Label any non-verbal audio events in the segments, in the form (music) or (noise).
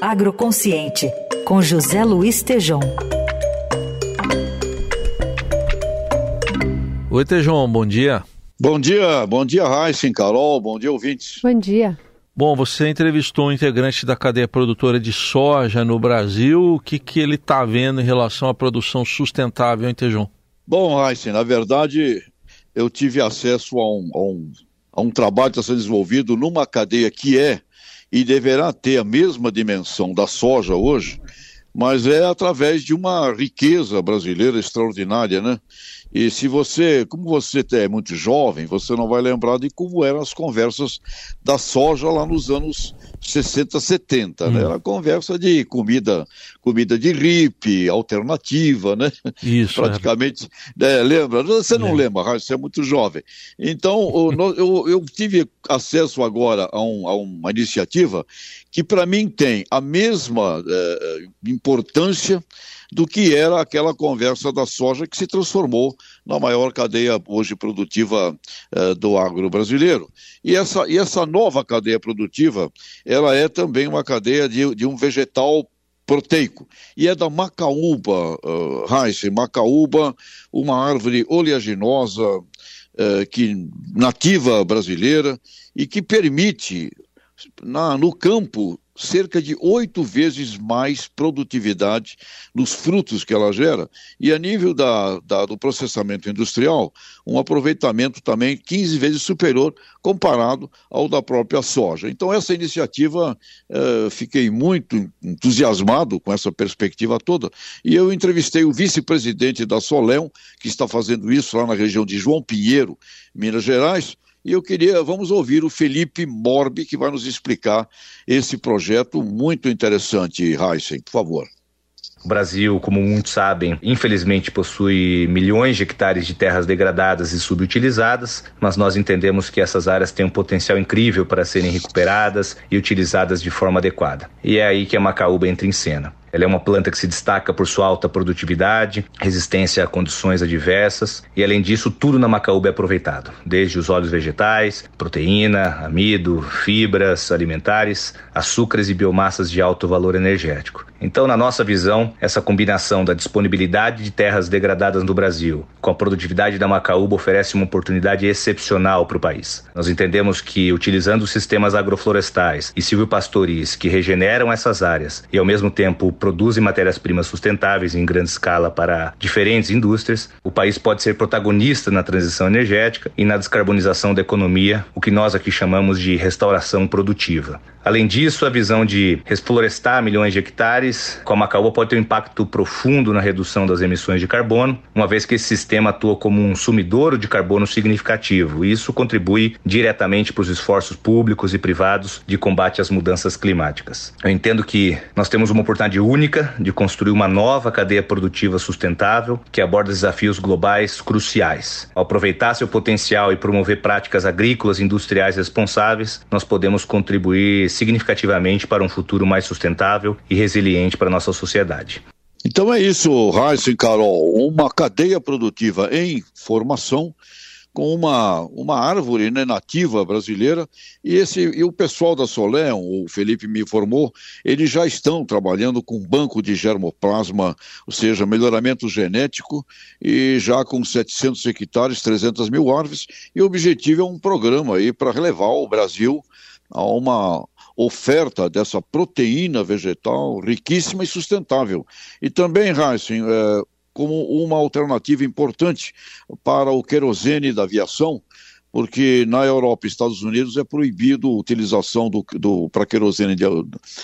Agroconsciente, com José Luiz Tejom. Oi, Tejom, bom dia. Bom dia, bom dia, Raíssen, Carol, bom dia, ouvintes. Bom dia. Bom, você entrevistou um integrante da cadeia produtora de soja no Brasil. O que, que ele está vendo em relação à produção sustentável, em Tejom? Bom, Raíssen, na verdade, eu tive acesso a um, a um, a um trabalho que está sendo desenvolvido numa cadeia que é e deverá ter a mesma dimensão da soja hoje, mas é através de uma riqueza brasileira extraordinária, né? E se você, como você é muito jovem, você não vai lembrar de como eram as conversas da soja lá nos anos 60, 70, né? hum. né? Era conversa de comida, comida de ripe, alternativa, né? Isso. Praticamente, é. lembra? Você não é. lembra, você é muito jovem. Então, eu, (laughs) eu, eu tive acesso agora a, um, a uma iniciativa que para mim tem a mesma é, importância do que era aquela conversa da soja que se transformou na maior cadeia hoje produtiva eh, do agro brasileiro. E essa, e essa nova cadeia produtiva, ela é também uma cadeia de, de um vegetal proteico. E é da macaúba, uh, macaúba, uma árvore oleaginosa uh, que, nativa brasileira e que permite, na, no campo, cerca de oito vezes mais produtividade nos frutos que ela gera e a nível da, da, do processamento industrial, um aproveitamento também 15 vezes superior comparado ao da própria soja. Então, essa iniciativa, eh, fiquei muito entusiasmado com essa perspectiva toda e eu entrevistei o vice-presidente da Soleão, que está fazendo isso lá na região de João Pinheiro, Minas Gerais, e eu queria, vamos ouvir o Felipe Morbi, que vai nos explicar esse projeto muito interessante, Heisen, por favor. O Brasil, como muitos sabem, infelizmente possui milhões de hectares de terras degradadas e subutilizadas, mas nós entendemos que essas áreas têm um potencial incrível para serem recuperadas e utilizadas de forma adequada. E é aí que a Macaúba entra em cena. Ela é uma planta que se destaca por sua alta produtividade, resistência a condições adversas e, além disso, tudo na macaúba é aproveitado, desde os óleos vegetais, proteína, amido, fibras alimentares, açúcares e biomassas de alto valor energético. Então, na nossa visão, essa combinação da disponibilidade de terras degradadas no Brasil com a produtividade da macaúba oferece uma oportunidade excepcional para o país. Nós entendemos que, utilizando sistemas agroflorestais e silvipastoris que regeneram essas áreas e, ao mesmo tempo, produzem matérias-primas sustentáveis em grande escala para diferentes indústrias, o país pode ser protagonista na transição energética e na descarbonização da economia, o que nós aqui chamamos de restauração produtiva. Além disso, a visão de reflorestar milhões de hectares com a macaúba pode ter um impacto profundo na redução das emissões de carbono, uma vez que esse sistema atua como um sumidouro de carbono significativo. E isso contribui diretamente para os esforços públicos e privados de combate às mudanças climáticas. Eu entendo que nós temos uma oportunidade única de construir uma nova cadeia produtiva sustentável que aborda desafios globais cruciais. Ao aproveitar seu potencial e promover práticas agrícolas e industriais responsáveis, nós podemos contribuir significativamente para um futuro mais sustentável e resiliente para a nossa sociedade. Então é isso, Raíssa e Carol, uma cadeia produtiva em formação com uma, uma árvore né, nativa brasileira, e, esse, e o pessoal da Solé, o Felipe me informou, eles já estão trabalhando com banco de germoplasma, ou seja, melhoramento genético, e já com 700 hectares, 300 mil árvores, e o objetivo é um programa aí para relevar o Brasil a uma oferta dessa proteína vegetal riquíssima e sustentável. E também, Heisen, é, como uma alternativa importante para o querosene da aviação, porque na Europa e Estados Unidos é proibido a utilização do, do para querosene de,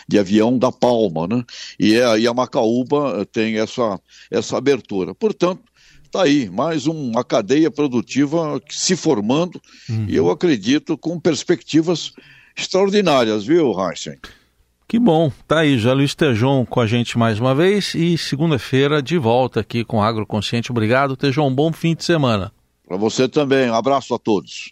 de, avião da palma, né? E, é, e a Macaúba tem essa, essa abertura. Portanto, está aí mais uma cadeia produtiva se formando uhum. e eu acredito com perspectivas extraordinárias, viu, Heisen? Que bom, tá aí, já Luiz Tejon com a gente mais uma vez e segunda-feira de volta aqui com Agroconsciente. Obrigado, Tejon, bom fim de semana. Para você também, um abraço a todos.